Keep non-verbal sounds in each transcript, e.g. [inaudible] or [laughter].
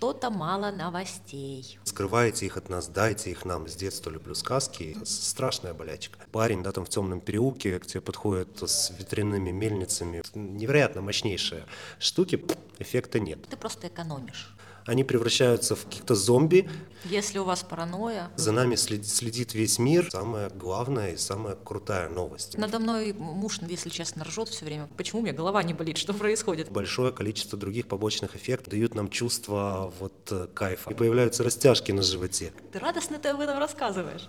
что-то мало новостей. Скрывайте их от нас, дайте их нам. С детства люблю сказки. Страшная болячка. Парень, да, там в темном переулке к тебе подходит с ветряными мельницами. Невероятно мощнейшие штуки. Эффекта нет. Ты просто экономишь. Они превращаются в каких-то зомби. Если у вас паранойя... За нами следит, весь мир. Самая главная и самая крутая новость. Надо мной муж, если честно, ржет все время. Почему у меня голова не болит? Что происходит? Большое количество других побочных эффектов дают нам чувство вот э, кайфа. И появляются растяжки на животе. Ты радостно ты об этом рассказываешь.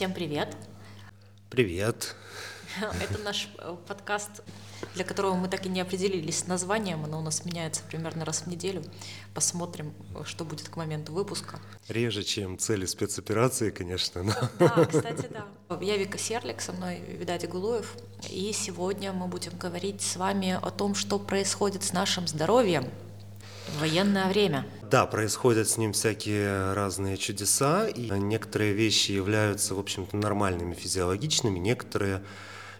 Всем привет! Привет! [laughs] Это наш э, подкаст, для которого мы так и не определились с названием. Оно у нас меняется примерно раз в неделю. Посмотрим, что будет к моменту выпуска. Реже, чем цели спецоперации, конечно. Но... Да, [laughs] кстати, да. Я Вика Серлик, со мной Видать Гулуев. И сегодня мы будем говорить с вами о том, что происходит с нашим здоровьем военное время. Да, происходят с ним всякие разные чудеса, и некоторые вещи являются, в общем-то, нормальными, физиологичными, некоторые,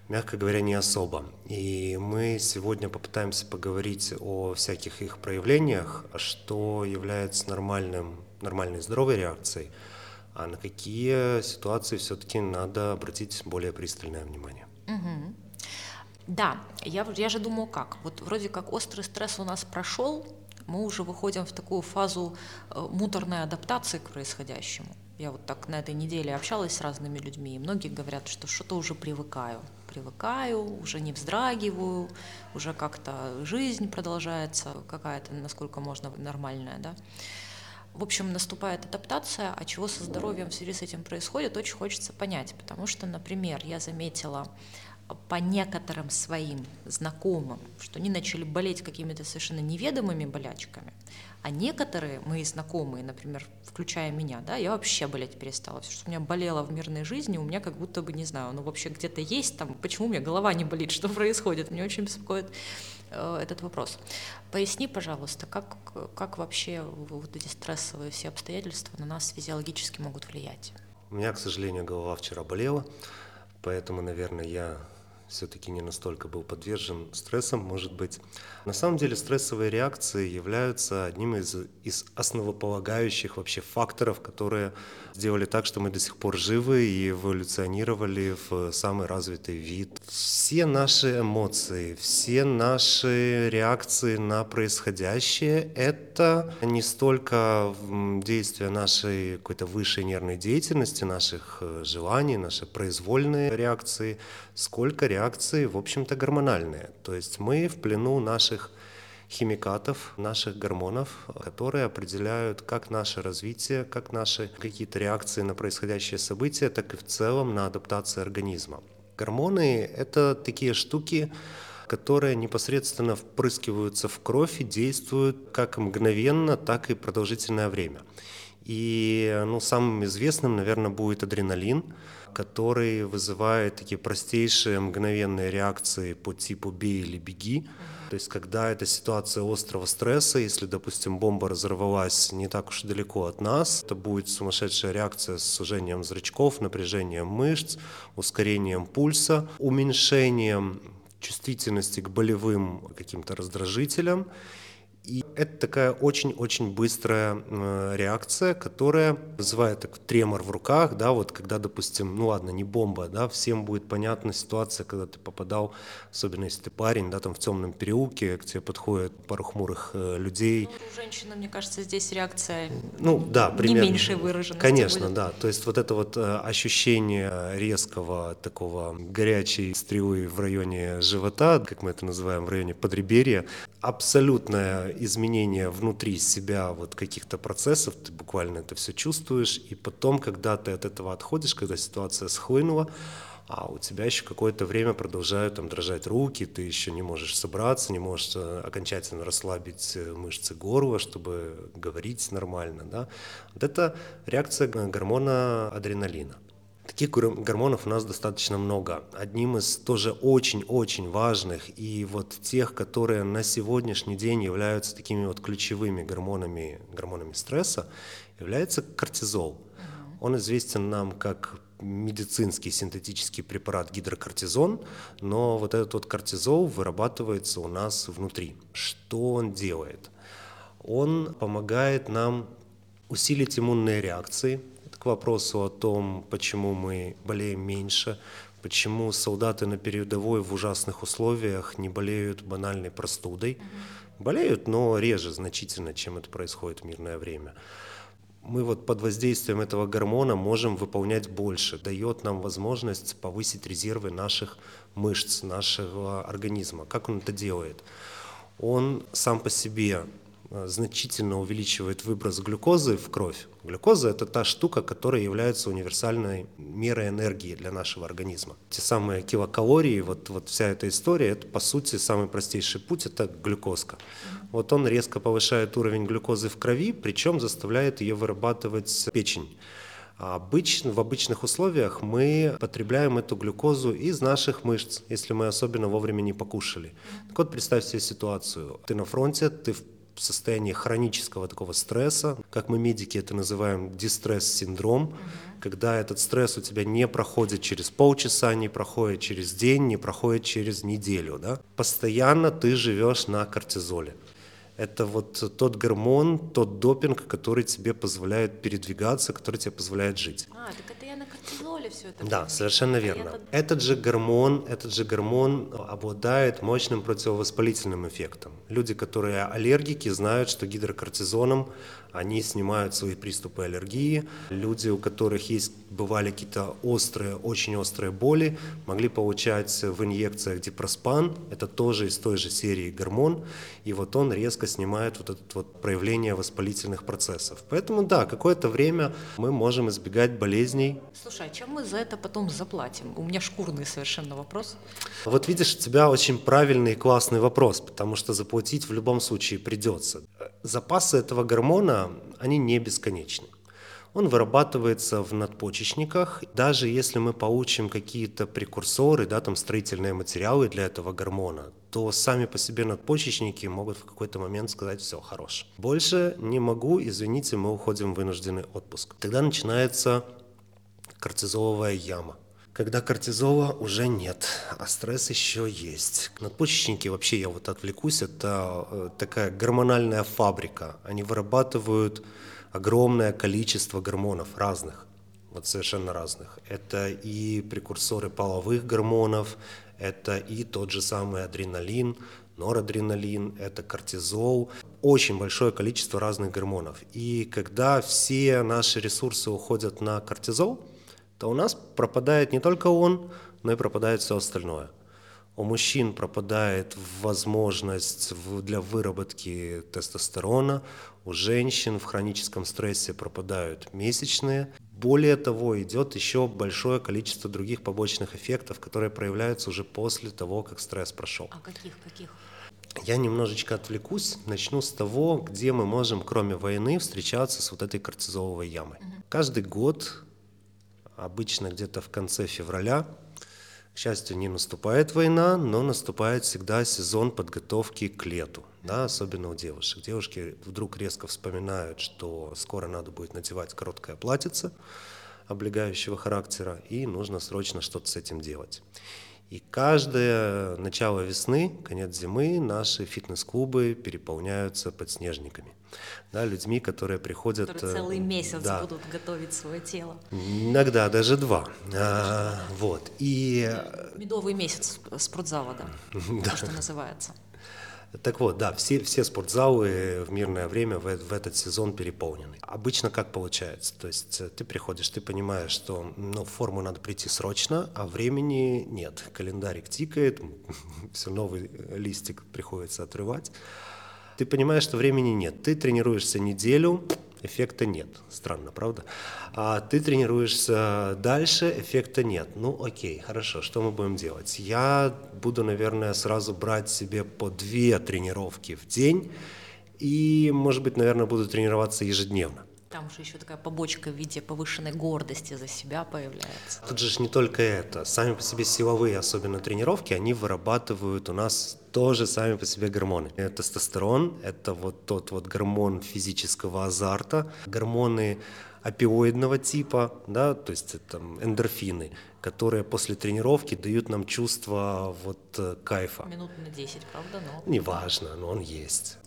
мягко говоря, не особо. И мы сегодня попытаемся поговорить о всяких их проявлениях, что является нормальным, нормальной здоровой реакцией, а на какие ситуации все-таки надо обратить более пристальное внимание. Угу. Да, я, я же думаю, как. Вот вроде как острый стресс у нас прошел, мы уже выходим в такую фазу э, муторной адаптации к происходящему. Я вот так на этой неделе общалась с разными людьми, и многие говорят, что что-то уже привыкаю. Привыкаю, уже не вздрагиваю, уже как-то жизнь продолжается какая-то, насколько можно, нормальная, да. В общем, наступает адаптация, а чего со здоровьем в связи с этим происходит, очень хочется понять, потому что, например, я заметила по некоторым своим знакомым, что они начали болеть какими-то совершенно неведомыми болячками, а некоторые мои знакомые, например, включая меня, да, я вообще болеть перестала. Все, что у меня болело в мирной жизни, у меня как будто бы, не знаю, ну вообще где-то есть там, почему у меня голова не болит, [laughs] что происходит, мне очень беспокоит э, этот вопрос. Поясни, пожалуйста, как, как вообще вот эти стрессовые все обстоятельства на нас физиологически могут влиять? У меня, к сожалению, голова вчера болела, поэтому, наверное, я все-таки не настолько был подвержен стрессам, может быть. На самом деле стрессовые реакции являются одним из, из основополагающих вообще факторов, которые сделали так, что мы до сих пор живы и эволюционировали в самый развитый вид. Все наши эмоции, все наши реакции на происходящее — это не столько действия нашей какой-то высшей нервной деятельности, наших э, желаний, наши произвольные реакции, сколько реакции, в общем-то, гормональные. То есть мы в плену наших химикатов, наших гормонов, которые определяют как наше развитие, как наши какие-то реакции на происходящие события, так и в целом на адаптацию организма. Гормоны — это такие штуки, которые непосредственно впрыскиваются в кровь и действуют как мгновенно, так и продолжительное время. И ну, самым известным, наверное, будет адреналин, который вызывает такие простейшие мгновенные реакции по типу «бей или беги». То есть, когда это ситуация острого стресса, если, допустим, бомба разорвалась не так уж далеко от нас, это будет сумасшедшая реакция с сужением зрачков, напряжением мышц, ускорением пульса, уменьшением чувствительности к болевым каким-то раздражителям и это такая очень-очень быстрая э, реакция, которая вызывает так, тремор в руках, да, вот когда, допустим, ну ладно, не бомба, да, всем будет понятна ситуация, когда ты попадал, особенно если ты парень, да, там в темном переулке, к тебе подходят пару хмурых э, людей. Ну, у женщины, мне кажется, здесь реакция ну, да, примерно. не меньше выражена. Конечно, будет. да, то есть вот это вот э, ощущение резкого такого горячей стрелы в районе живота, как мы это называем, в районе подреберья, абсолютное изменение внутри себя вот каких-то процессов, ты буквально это все чувствуешь, и потом, когда ты от этого отходишь, когда ситуация схлынула, а у тебя еще какое-то время продолжают там дрожать руки, ты еще не можешь собраться, не можешь э, окончательно расслабить э, мышцы горла, чтобы говорить нормально, да. Вот это реакция гормона адреналина. Таких гормонов у нас достаточно много. Одним из тоже очень-очень важных и вот тех, которые на сегодняшний день являются такими вот ключевыми гормонами, гормонами стресса, является кортизол. Он известен нам как медицинский синтетический препарат гидрокортизон, но вот этот вот кортизол вырабатывается у нас внутри. Что он делает? Он помогает нам усилить иммунные реакции. К вопросу о том, почему мы болеем меньше, почему солдаты на передовой в ужасных условиях не болеют банальной простудой. Болеют, но реже значительно, чем это происходит в мирное время мы вот под воздействием этого гормона можем выполнять больше, дает нам возможность повысить резервы наших мышц, нашего организма. Как он это делает? Он сам по себе значительно увеличивает выброс глюкозы в кровь. Глюкоза – это та штука, которая является универсальной мерой энергии для нашего организма. Те самые килокалории, вот, вот вся эта история, это по сути самый простейший путь – это глюкозка. Вот он резко повышает уровень глюкозы в крови, причем заставляет ее вырабатывать печень. Обычно, в обычных условиях мы потребляем эту глюкозу из наших мышц, если мы особенно вовремя не покушали. Так вот, представь себе ситуацию. Ты на фронте, ты в состоянии хронического такого стресса, как мы медики это называем дистресс-синдром, угу. когда этот стресс у тебя не проходит через полчаса, не проходит через день, не проходит через неделю. Да? Постоянно ты живешь на кортизоле. Это вот тот гормон, тот допинг, который тебе позволяет передвигаться, который тебе позволяет жить. А, это кортизоле все это. Да, совершенно а верно. А Этот же гормон, этот же гормон обладает мощным противовоспалительным эффектом. Люди, которые аллергики, знают, что гидрокортизоном они снимают свои приступы аллергии. Люди, у которых есть, бывали какие-то острые, очень острые боли, могли получать в инъекциях дипроспан, это тоже из той же серии гормон, и вот он резко снимает вот это вот проявление воспалительных процессов. Поэтому да, какое-то время мы можем избегать болезней. Слушай, а чем мы за это потом заплатим? У меня шкурный совершенно вопрос. Вот видишь, у тебя очень правильный и классный вопрос, потому что заплатить в любом случае придется. Запасы этого гормона, они не бесконечны. Он вырабатывается в надпочечниках. Даже если мы получим какие-то прекурсоры, да, там строительные материалы для этого гормона, то сами по себе надпочечники могут в какой-то момент сказать «все, хорош». Больше не могу, извините, мы уходим в вынужденный отпуск. Тогда начинается кортизоловая яма когда кортизола уже нет, а стресс еще есть. Надпочечники, вообще я вот отвлекусь, это э, такая гормональная фабрика. Они вырабатывают огромное количество гормонов разных, вот совершенно разных. Это и прекурсоры половых гормонов, это и тот же самый адреналин, норадреналин, это кортизол, очень большое количество разных гормонов. И когда все наши ресурсы уходят на кортизол, то у нас пропадает не только он, но и пропадает все остальное. У мужчин пропадает возможность для выработки тестостерона, у женщин в хроническом стрессе пропадают месячные. Более того, идет еще большое количество других побочных эффектов, которые проявляются уже после того, как стресс прошел. А каких, каких? Я немножечко отвлекусь, начну с того, где мы можем, кроме войны, встречаться с вот этой кортизоловой ямой. Угу. Каждый год обычно где-то в конце февраля. К счастью, не наступает война, но наступает всегда сезон подготовки к лету, да, особенно у девушек. Девушки вдруг резко вспоминают, что скоро надо будет надевать короткое платьице облегающего характера, и нужно срочно что-то с этим делать. И каждое начало весны, конец зимы наши фитнес-клубы переполняются подснежниками. Да, людьми, которые приходят... Которые целый э, месяц да, будут готовить свое тело. Иногда даже два. А, вот. И... Медовый месяц спортзала, да, [laughs] да. то, что называется. Так вот, да, все, все спортзалы в мирное время в, в этот сезон переполнены. Обычно как получается? То есть э, ты приходишь, ты понимаешь, что ну, в форму надо прийти срочно, а времени нет. Календарик тикает, [laughs] все новый листик приходится отрывать. Ты понимаешь, что времени нет. Ты тренируешься неделю, эффекта нет. Странно, правда? А ты тренируешься дальше, эффекта нет. Ну, окей, хорошо, что мы будем делать? Я буду, наверное, сразу брать себе по две тренировки в день и, может быть, наверное, буду тренироваться ежедневно. Там же еще такая побочка в виде повышенной гордости за себя появляется. Тут же не только это. Сами по себе силовые, особенно тренировки, они вырабатывают у нас тоже сами по себе гормоны. Тестостерон – это вот тот вот гормон физического азарта. Гормоны опиоидного типа, да, то есть там эндорфины, которые после тренировки дают нам чувство вот э, кайфа. Минут на 10, правда? Но... Неважно, но он есть.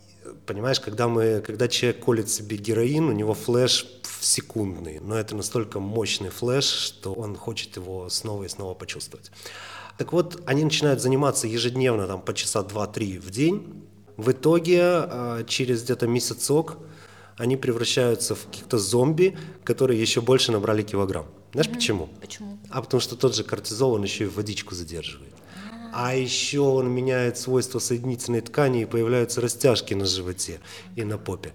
Понимаешь, когда, мы, когда человек колет себе героин, у него флеш секундный, но это настолько мощный флеш, что он хочет его снова и снова почувствовать. Так вот, они начинают заниматься ежедневно, там, по часа 2-3 в день. В итоге, а, через где-то месяцок, они превращаются в каких-то зомби, которые еще больше набрали килограмм. Знаешь mm-hmm. почему? Почему? А потому что тот же кортизол, он еще и водичку задерживает. А еще он меняет свойства соединительной ткани, и появляются растяжки на животе и на попе.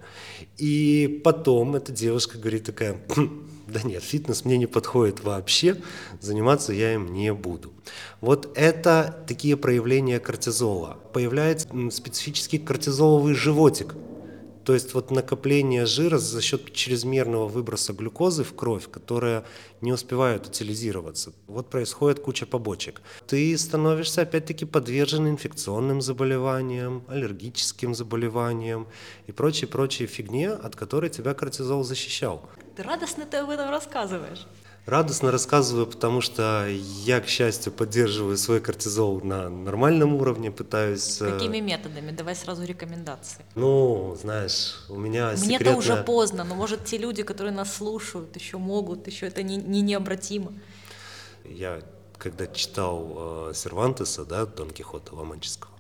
И потом эта девушка говорит такая, «Хм, да нет, фитнес мне не подходит вообще, заниматься я им не буду. Вот это такие проявления кортизола. Появляется специфический кортизоловый животик – то есть вот накопление жира за счет чрезмерного выброса глюкозы в кровь, которая не успевает утилизироваться. Вот происходит куча побочек. Ты становишься опять-таки подвержен инфекционным заболеваниям, аллергическим заболеваниям и прочей-прочей фигне, от которой тебя кортизол защищал. Ты радостно ты об этом рассказываешь. Радостно рассказываю, потому что я, к счастью, поддерживаю свой кортизол на нормальном уровне, пытаюсь... Э, Какими методами? Давай сразу рекомендации. Ну, знаешь, у меня Мне-то секретная... уже поздно, но может те люди, которые нас слушают, еще могут, еще это не, не необратимо. Я, когда читал э, Сервантеса, да, Дон Кихота Ломанческого,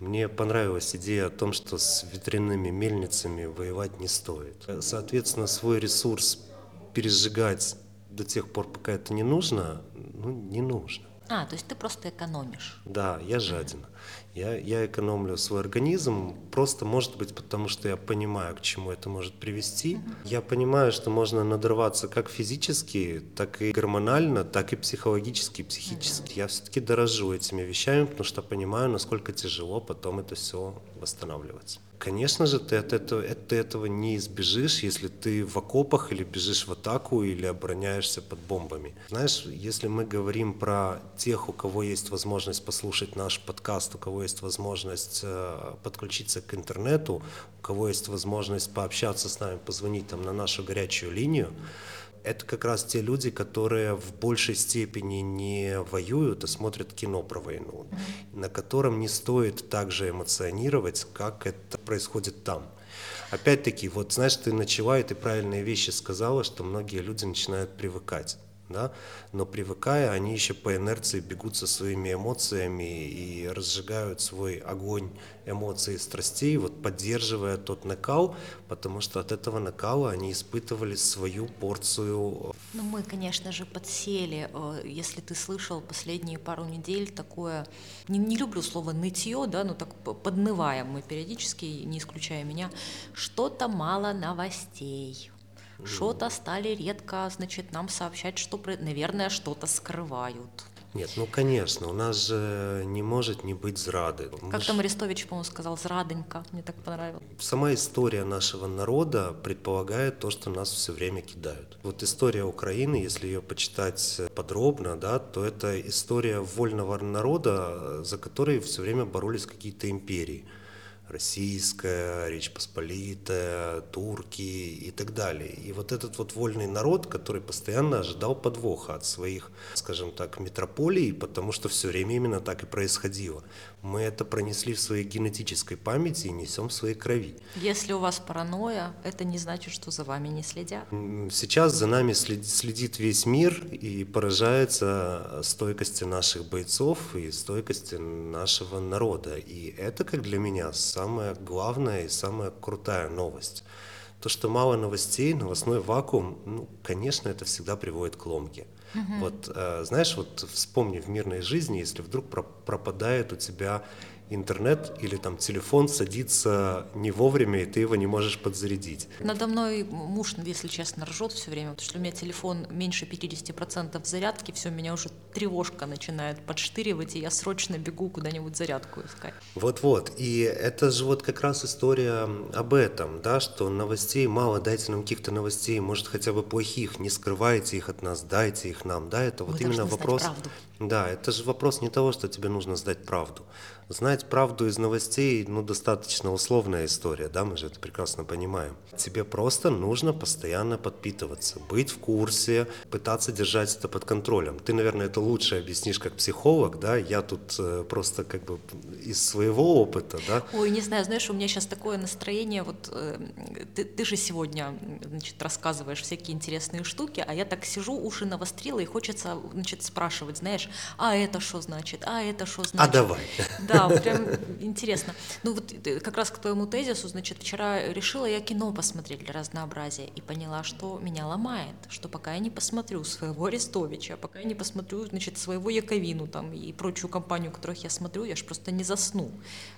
мне понравилась идея о том, что с ветряными мельницами воевать не стоит. Соответственно, свой ресурс пережигать до тех пор, пока это не нужно, ну, не нужно. А, то есть ты просто экономишь. Да, я жаден. Я, я экономлю свой организм, просто, может быть, потому что я понимаю, к чему это может привести. Угу. Я понимаю, что можно надрываться как физически, так и гормонально, так и психологически, психически. Угу. Я все-таки дорожу этими вещами, потому что понимаю, насколько тяжело потом это все восстанавливать. Конечно же, ты от этого, ты этого не избежишь, если ты в окопах или бежишь в атаку или обороняешься под бомбами. Знаешь, если мы говорим про тех, у кого есть возможность послушать наш подкаст, у кого есть возможность э, подключиться к интернету, у кого есть возможность пообщаться с нами, позвонить там на нашу горячую линию, это как раз те люди, которые в большей степени не воюют, а смотрят кино про войну, mm-hmm. на котором не стоит так же эмоционировать, как это происходит там. Опять-таки, вот знаешь, ты начала, и ты правильные вещи сказала, что многие люди начинают привыкать да, но привыкая, они еще по инерции бегут со своими эмоциями и разжигают свой огонь эмоций и страстей, вот поддерживая тот накал, потому что от этого накала они испытывали свою порцию. Ну, мы, конечно же, подсели, э, если ты слышал последние пару недель такое, не, не люблю слово нытье, да, но так поднываем мы периодически, не исключая меня, что-то мало новостей, что-то стали редко, значит, нам сообщать, что, наверное, что-то скрывают. Нет, ну конечно, у нас же не может не быть зрады. Как Мы там Арестович, по-моему, сказал, зрадонька, мне так понравилось. Сама история нашего народа предполагает то, что нас все время кидают. Вот история Украины, если ее почитать подробно, да, то это история вольного народа, за который все время боролись какие-то империи российская, Речь Посполитая, турки и так далее. И вот этот вот вольный народ, который постоянно ожидал подвоха от своих, скажем так, метрополий, потому что все время именно так и происходило. Мы это пронесли в своей генетической памяти и несем в своей крови. Если у вас паранойя, это не значит, что за вами не следят. Сейчас за нами следит весь мир и поражается стойкости наших бойцов и стойкости нашего народа. И это, как для меня, самая главная и самая крутая новость. То, что мало новостей, новостной вакуум, ну, конечно, это всегда приводит к ломке. Вот, э, знаешь, вот вспомни в мирной жизни, если вдруг пропадает у тебя интернет или там телефон садится не вовремя, и ты его не можешь подзарядить. Надо мной муж, если честно, ржет все время, потому что у меня телефон меньше 50% зарядки, все, меня уже тревожка начинает подштыривать, и я срочно бегу куда-нибудь зарядку искать. Вот-вот, и это же вот как раз история об этом, да, что новостей мало, дайте нам каких-то новостей, может хотя бы плохих, не скрывайте их от нас, дайте их нам, да, это вот Мы именно вопрос... Правду. Да, это же вопрос не того, что тебе нужно сдать правду. Знать правду из новостей, ну, достаточно условная история, да, мы же это прекрасно понимаем. Тебе просто нужно постоянно подпитываться, быть в курсе, пытаться держать это под контролем. Ты, наверное, это лучше объяснишь как психолог, да, я тут э, просто как бы из своего опыта, да. Ой, не знаю, знаешь, у меня сейчас такое настроение, вот э, ты, ты же сегодня, значит, рассказываешь всякие интересные штуки, а я так сижу, уши навострила, и хочется, значит, спрашивать, знаешь, а это что значит, а это что значит. А давай. Да, прям интересно. Ну вот э, как раз к твоему тезису, значит, вчера решила я кино посмотреть для разнообразия и поняла, что меня ломает, что пока я не посмотрю своего Арестовича, пока я не посмотрю, значит, своего Яковину там и прочую компанию, которых я смотрю, я же просто не засну.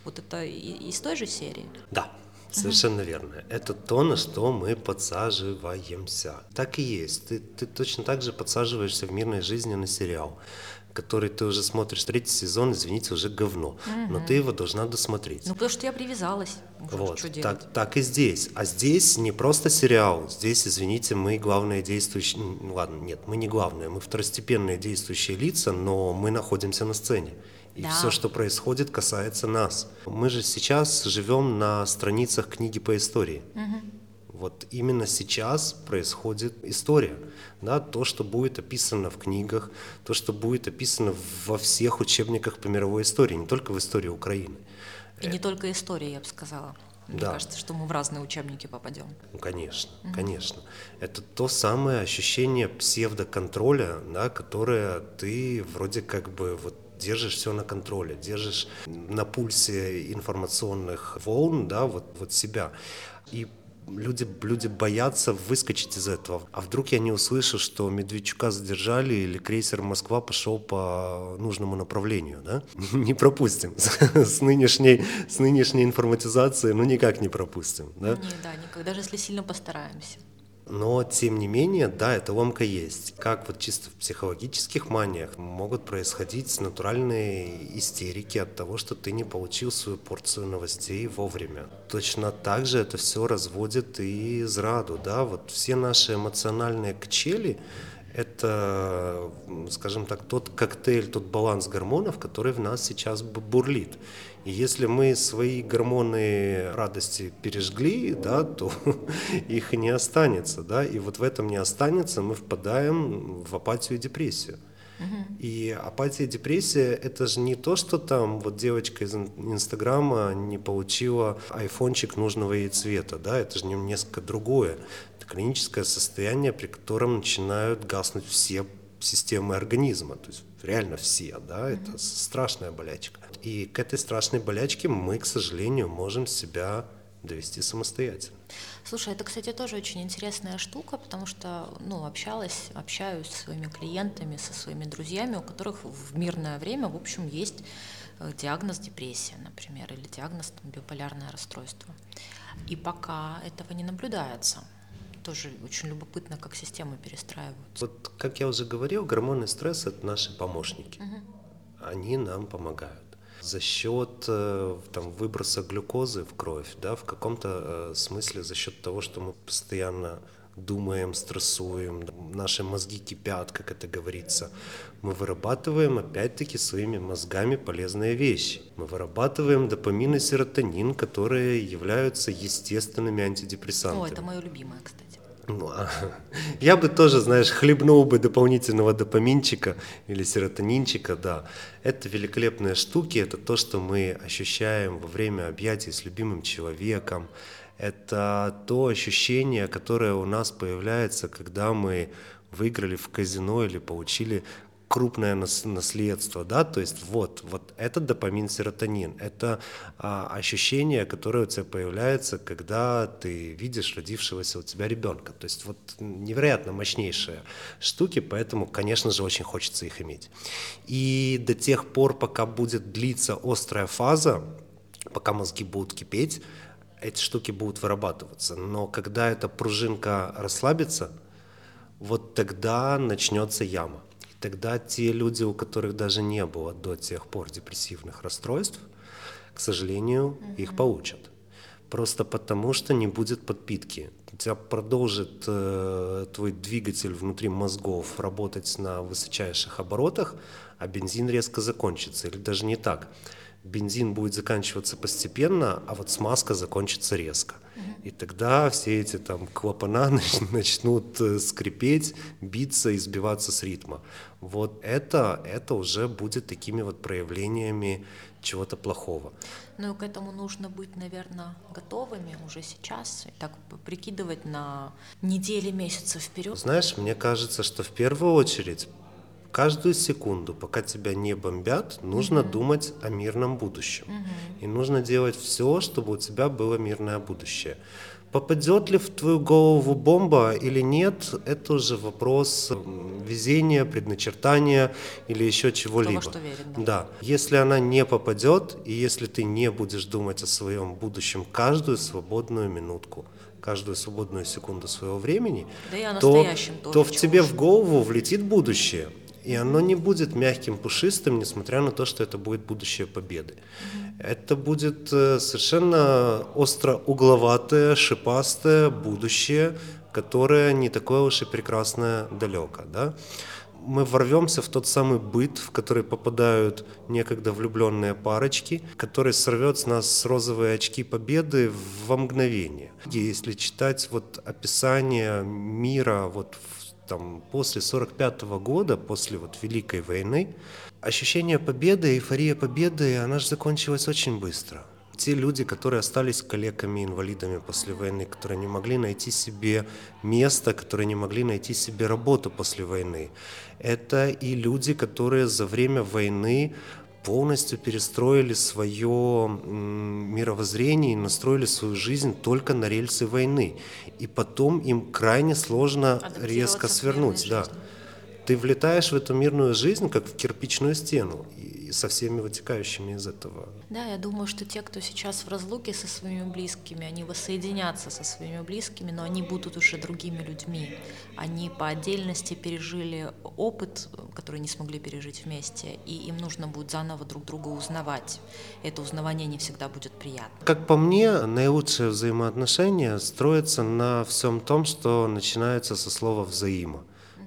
Вот это из той же серии? Да, Совершенно угу. верно. Это то, на что мы подсаживаемся. Так и есть. Ты, ты точно так же подсаживаешься в мирной жизни на сериал который ты уже смотришь третий сезон, извините, уже говно. Угу. Но ты его должна досмотреть. Ну, потому что я привязалась. Вот, что так, так и здесь. А здесь не просто сериал. Здесь, извините, мы главные действующие... Ну, ладно, нет, мы не главные, мы второстепенные действующие лица, но мы находимся на сцене. И да. все, что происходит, касается нас. Мы же сейчас живем на страницах книги по истории. Угу. Вот именно сейчас происходит история. Да, то, что будет описано в книгах, то, что будет описано во всех учебниках по мировой истории, не только в истории Украины. И не только история, я бы сказала. Мне да. кажется, что мы в разные учебники попадем. Ну, конечно, угу. конечно. Это то самое ощущение псевдоконтроля, да, которое ты вроде как бы вот держишь все на контроле, держишь на пульсе информационных волн, да, вот, вот себя. И люди, люди боятся выскочить из этого. А вдруг я не услышу, что Медведчука задержали или крейсер Москва пошел по нужному направлению, да? [laughs] Не пропустим. С нынешней, с нынешней информатизацией, ну никак не пропустим, да? Не, да, никогда, даже если сильно постараемся. Но, тем не менее, да, эта ломка есть. Как вот чисто в психологических маниях могут происходить натуральные истерики от того, что ты не получил свою порцию новостей вовремя. Точно так же это все разводит и зраду, да, вот все наши эмоциональные качели, это, скажем так, тот коктейль, тот баланс гормонов, который в нас сейчас бурлит. И если мы свои гормоны радости пережгли, да, то [laughs] их не останется. Да? И вот в этом не останется, мы впадаем в апатию и депрессию. И апатия, депрессия – это же не то, что там вот девочка из Инстаграма не получила айфончик нужного ей цвета, да, это же несколько другое. Это клиническое состояние, при котором начинают гаснуть все системы организма, то есть реально все, да, это страшная болячка. И к этой страшной болячке мы, к сожалению, можем себя довести самостоятельно. Слушай, это, кстати, тоже очень интересная штука, потому что, ну, общалась, общаюсь со своими клиентами, со своими друзьями, у которых в мирное время, в общем, есть э, диагноз депрессия, например, или диагноз там, биполярное расстройство. И пока этого не наблюдается, тоже очень любопытно, как системы перестраиваются. Вот, как я уже говорил, гормоны стресса – это наши помощники. Угу. Они нам помогают за счет э, там, выброса глюкозы в кровь, да, в каком-то э, смысле за счет того, что мы постоянно думаем, стрессуем, наши мозги кипят, как это говорится. Мы вырабатываем, опять-таки, своими мозгами полезные вещи. Мы вырабатываем допамин и серотонин, которые являются естественными антидепрессантами. О, это мое любимое, кстати. Ну, а, я бы тоже, знаешь, хлебнул бы дополнительного допаминчика или серотонинчика, да. Это великолепные штуки, это то, что мы ощущаем во время объятий с любимым человеком. Это то ощущение, которое у нас появляется, когда мы выиграли в казино или получили крупное наследство, да, то есть вот, вот это допамин, серотонин, это а, ощущение, которое у тебя появляется, когда ты видишь родившегося у тебя ребенка, то есть вот невероятно мощнейшие штуки, поэтому, конечно же, очень хочется их иметь. И до тех пор, пока будет длиться острая фаза, пока мозги будут кипеть, эти штуки будут вырабатываться, но когда эта пружинка расслабится, вот тогда начнется яма тогда те люди, у которых даже не было до тех пор депрессивных расстройств, к сожалению, mm-hmm. их получат. Просто потому, что не будет подпитки. У тебя продолжит э, твой двигатель внутри мозгов работать на высочайших оборотах, а бензин резко закончится. Или даже не так. бензин будет заканчиваться постепенно, а вот смазка закончится резко. И тогда все эти там клапана [laughs] начнут э, скрипеть, биться и сбиваться с ритма. Вот это, это уже будет такими вот проявлениями чего-то плохого. Ну и к этому нужно быть, наверное, готовыми уже сейчас, и так прикидывать на недели, месяцы вперед. Знаешь, мне кажется, что в первую очередь каждую секунду, пока тебя не бомбят, нужно mm-hmm. думать о мирном будущем. Mm-hmm. И нужно делать все, чтобы у тебя было мирное будущее. Попадет ли в твою голову бомба или нет, это уже вопрос везения, предначертания или еще чего-либо. Того, что верит, да. да. Если она не попадет, и если ты не будешь думать о своем будущем каждую свободную минутку, каждую свободную секунду своего времени, да то, то в тебе в голову влетит будущее. И оно не будет мягким, пушистым, несмотря на то, что это будет будущее победы. Это будет э, совершенно остро-угловатое, шипастое будущее, которое не такое уж и прекрасное далеко. Да? мы ворвемся в тот самый быт, в который попадают некогда влюбленные парочки, который сорвет с нас розовые очки победы во мгновение. Если читать вот описание мира вот в там, после 45 года, после вот Великой войны, ощущение победы, эйфория победы, она же закончилась очень быстро. Те люди, которые остались калеками, инвалидами после войны, которые не могли найти себе место, которые не могли найти себе работу после войны, это и люди, которые за время войны полностью перестроили свое мировоззрение и настроили свою жизнь только на рельсы войны. И потом им крайне сложно резко свернуть. Да. Ты влетаешь в эту мирную жизнь, как в кирпичную стену и со всеми вытекающими из этого. Да, я думаю, что те, кто сейчас в разлуке со своими близкими, они воссоединятся со своими близкими, но они будут уже другими людьми. Они по отдельности пережили опыт, который не смогли пережить вместе, и им нужно будет заново друг друга узнавать. Это узнавание не всегда будет приятно. Как по мне, наилучшие взаимоотношения строятся на всем том, что начинается со слова «взаимо»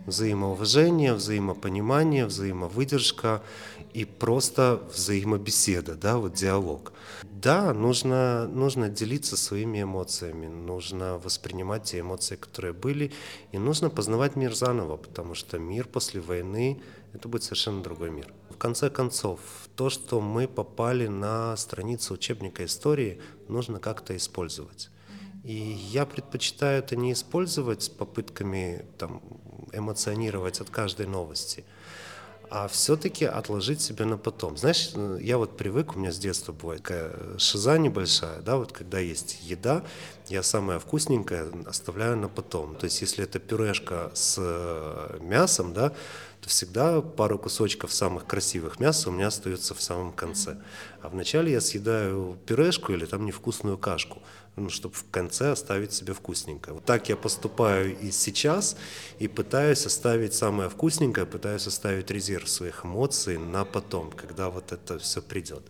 взаимоуважение, взаимопонимание, взаимовыдержка и просто взаимобеседа, да, вот диалог. Да, нужно, нужно делиться своими эмоциями, нужно воспринимать те эмоции, которые были, и нужно познавать мир заново, потому что мир после войны – это будет совершенно другой мир. В конце концов, то, что мы попали на страницу учебника истории, нужно как-то использовать. И я предпочитаю это не использовать с попытками там, эмоционировать от каждой новости, а все-таки отложить себе на потом. Знаешь, я вот привык, у меня с детства бывает такая шиза небольшая, да, вот когда есть еда, я самое вкусненькое оставляю на потом. То есть если это пюрешка с э, мясом, да, то всегда пару кусочков самых красивых мяса у меня остается в самом конце. А вначале я съедаю пюрешку или там невкусную кашку ну, чтобы в конце оставить себе вкусненькое. Вот так я поступаю и сейчас, и пытаюсь оставить самое вкусненькое, пытаюсь оставить резерв своих эмоций на потом, когда вот это все придет.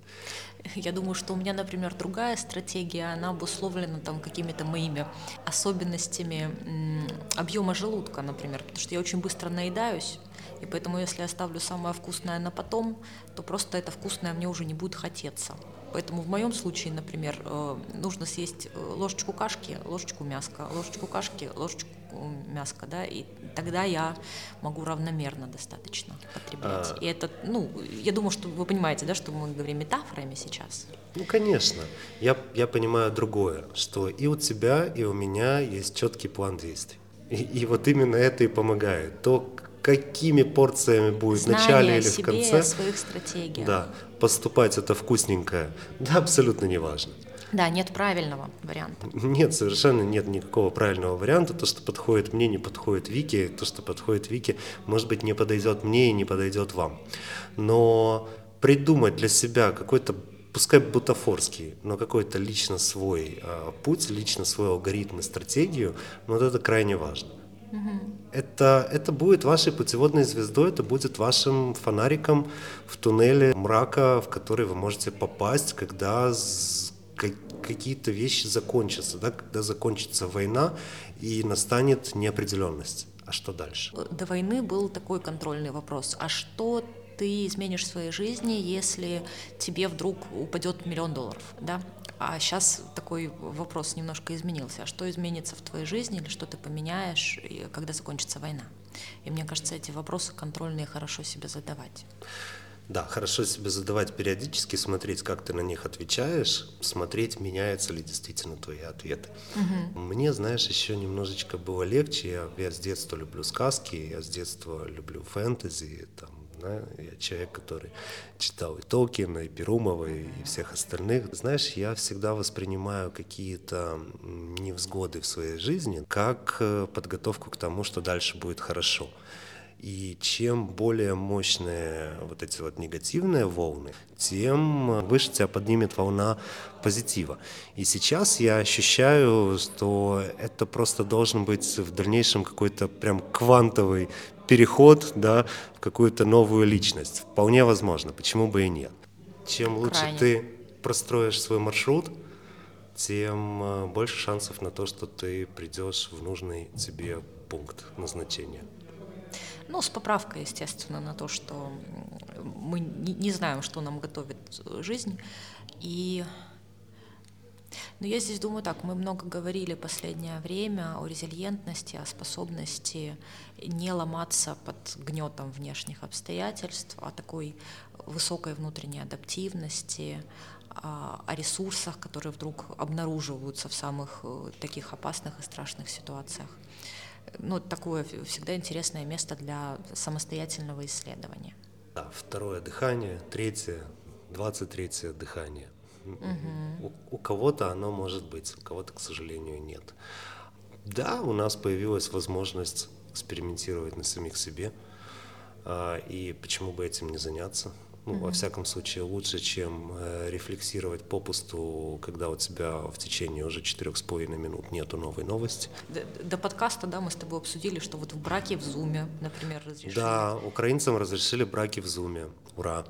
[laughs] Я думаю, что у меня, например, другая стратегия, она обусловлена там какими-то моими особенностями объема желудка, например, потому что я очень быстро наедаюсь, и поэтому если я оставлю самое вкусное на потом, то просто это вкусное мне уже не будет хотеться. Поэтому в моем случае, например, э, нужно съесть э, ложечку кашки, ложечку мяска, ложечку кашки, ложечку мяска, да, и тогда я могу равномерно достаточно потреблять. А... И это, ну, я думаю, что вы понимаете, да, что мы говорим метафорами сейчас. Ну, конечно. Я, я понимаю другое, что и у тебя, и у меня есть четкий план действий. И, и вот именно это и помогает. То, какими порциями будет Знание в начале или себе, в конце. Своих стратегиях. Да, поступать это вкусненькое, [laughs] да, абсолютно не важно. Да, нет правильного варианта. Нет, совершенно нет никакого правильного варианта. То, что подходит мне, не подходит Вике. То, что подходит Вике, может быть, не подойдет мне и не подойдет вам. Но придумать для себя какой-то пускай бутафорский, но какой-то лично свой э, путь, лично свой алгоритм и стратегию, ну, вот это крайне важно. Это, это будет вашей путеводной звездой, это будет вашим фонариком в туннеле мрака, в который вы можете попасть, когда какие-то вещи закончатся, да, когда закончится война и настанет неопределенность. А что дальше? До войны был такой контрольный вопрос. А что ты изменишь в своей жизни, если тебе вдруг упадет миллион долларов, да? А сейчас такой вопрос немножко изменился. А что изменится в твоей жизни или что ты поменяешь, когда закончится война? И мне кажется, эти вопросы контрольные хорошо себе задавать. Да, хорошо себе задавать периодически, смотреть, как ты на них отвечаешь, смотреть, меняются ли действительно твои ответы. Угу. Мне, знаешь, еще немножечко было легче. Я, я с детства люблю сказки, я с детства люблю фэнтези, там, да? Я человек, который читал и Толкина, и Перумова, и всех остальных. Знаешь, я всегда воспринимаю какие-то невзгоды в своей жизни как э, подготовку к тому, что дальше будет хорошо. И чем более мощные вот эти вот негативные волны, тем выше тебя поднимет волна позитива. И сейчас я ощущаю, что это просто должен быть в дальнейшем какой-то прям квантовый переход да, в какую-то новую личность. Вполне возможно, почему бы и нет. Чем лучше Крайне. ты простроишь свой маршрут, тем э, больше шансов на то, что ты придешь в нужный тебе пункт назначения. Ну, с поправкой, естественно, на то, что мы не знаем, что нам готовит жизнь. И но я здесь думаю так, мы много говорили последнее время о резильентности, о способности не ломаться под гнетом внешних обстоятельств, о такой высокой внутренней адаптивности, о ресурсах, которые вдруг обнаруживаются в самых э, таких опасных и страшных ситуациях ну, такое всегда интересное место для самостоятельного исследования. Да, второе дыхание, третье, двадцать третье дыхание. Угу. У, у кого-то оно может быть, у кого-то, к сожалению, нет. Да, у нас появилась возможность экспериментировать на самих себе, а, и почему бы этим не заняться? Ну, во всяком случае, лучше, чем э, рефлексировать попусту, когда у тебя в течение уже четырех с половиной минут нету новой новости. До, до подкаста, да, мы с тобой обсудили, что вот в браке в Зуме, например, разрешили. Да, украинцам разрешили браки в Зуме. Ура!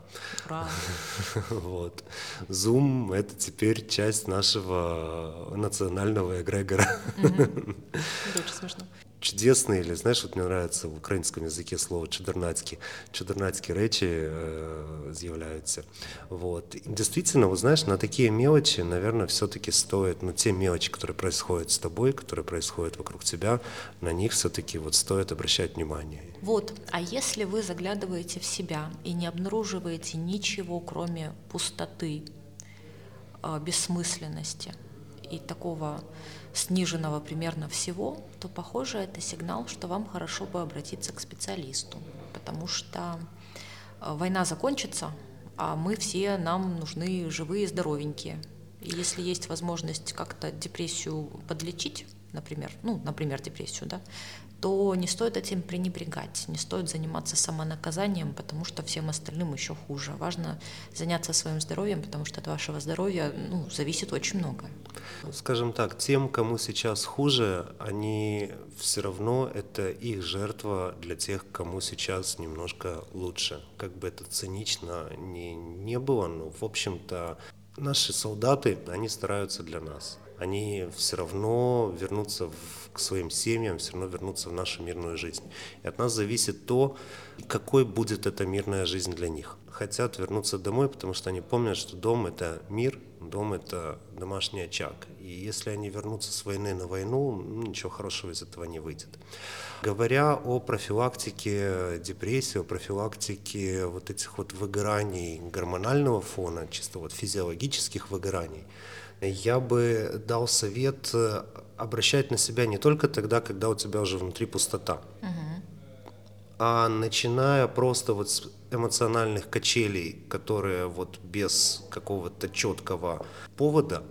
Ура! [laughs] вот. Зум — это теперь часть нашего национального эгрегора. Это очень смешно чудесные, или знаешь, вот мне нравится в украинском языке слово чудернацькі, чудернацькі речи э, з'являются. Вот. И действительно, вот знаешь, на такие мелочи, наверное, все-таки стоит, ну, те мелочи, которые происходят с тобой, которые происходят вокруг тебя, на них все-таки вот стоит обращать внимание. Вот, а если вы заглядываете в себя и не обнаруживаете ничего, кроме пустоты, э, бессмысленности и такого сниженного примерно всего, то, похоже, это сигнал, что вам хорошо бы обратиться к специалисту, потому что э, война закончится, а мы все, нам нужны живые, здоровенькие. И если есть возможность как-то депрессию подлечить, например, ну, например, депрессию, да, то не стоит этим пренебрегать, не стоит заниматься самонаказанием, потому что всем остальным еще хуже. Важно заняться своим здоровьем, потому что от вашего здоровья ну, зависит очень многое. Скажем так, тем, кому сейчас хуже, они все равно это их жертва для тех, кому сейчас немножко лучше. Как бы это цинично не, не было, но в общем-то наши солдаты, они стараются для нас они все равно вернутся в, своим семьям, все равно вернутся в нашу мирную жизнь. И от нас зависит то, какой будет эта мирная жизнь для них. Хотят вернуться домой, потому что они помнят, что дом – это мир, дом – это домашний очаг. И если они вернутся с войны на войну, ну, ничего хорошего из этого не выйдет. Говоря о профилактике депрессии, о профилактике вот этих вот выгораний гормонального фона, чисто вот физиологических выгораний, я бы дал совет э, обращать на себя не только тогда, когда у тебя уже внутри пустота, угу. а начиная просто вот с эмоциональных качелей, которые вот без какого-то четкого повода,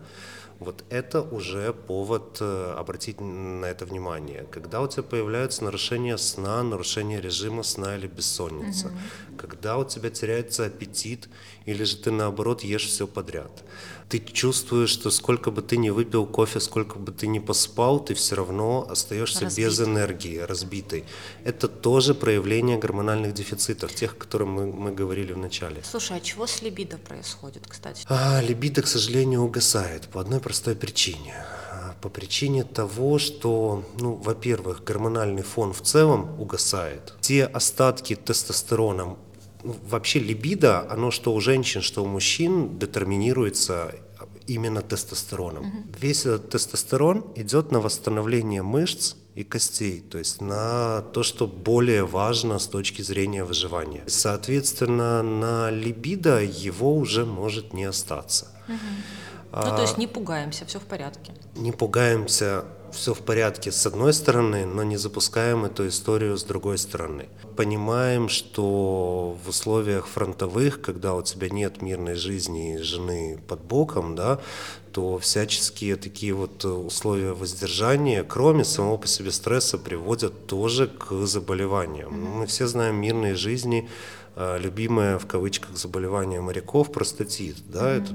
вот это уже повод э, обратить на это внимание. Когда у тебя появляются нарушения сна, нарушение режима сна или бессонница, угу. когда у тебя теряется аппетит, или же ты наоборот ешь все подряд ты чувствуешь, что сколько бы ты ни выпил кофе, сколько бы ты ни поспал, ты все равно остаешься Разбит. без энергии, разбитый. Это тоже проявление гормональных дефицитов, тех, о которых мы, мы говорили в начале. Слушай, а чего с либидо происходит, кстати? А, либидо, к сожалению, угасает по одной простой причине по причине того, что, ну, во-первых, гормональный фон в целом угасает. Те остатки тестостерона вообще либидо, оно что у женщин, что у мужчин детерминируется именно тестостероном. Угу. Весь этот тестостерон идет на восстановление мышц и костей, то есть на то, что более важно с точки зрения выживания. Соответственно, на либидо его уже может не остаться. Угу. Ну, то есть не пугаемся, все в порядке. Не пугаемся, все в порядке с одной стороны, но не запускаем эту историю с другой стороны. Понимаем, что в условиях фронтовых, когда у тебя нет мирной жизни и жены под боком, да, то всяческие такие вот условия воздержания, кроме самого по себе стресса, приводят тоже к заболеваниям. Мы все знаем мирные жизни, любимое в кавычках заболевание моряков простатит, да, mm-hmm. это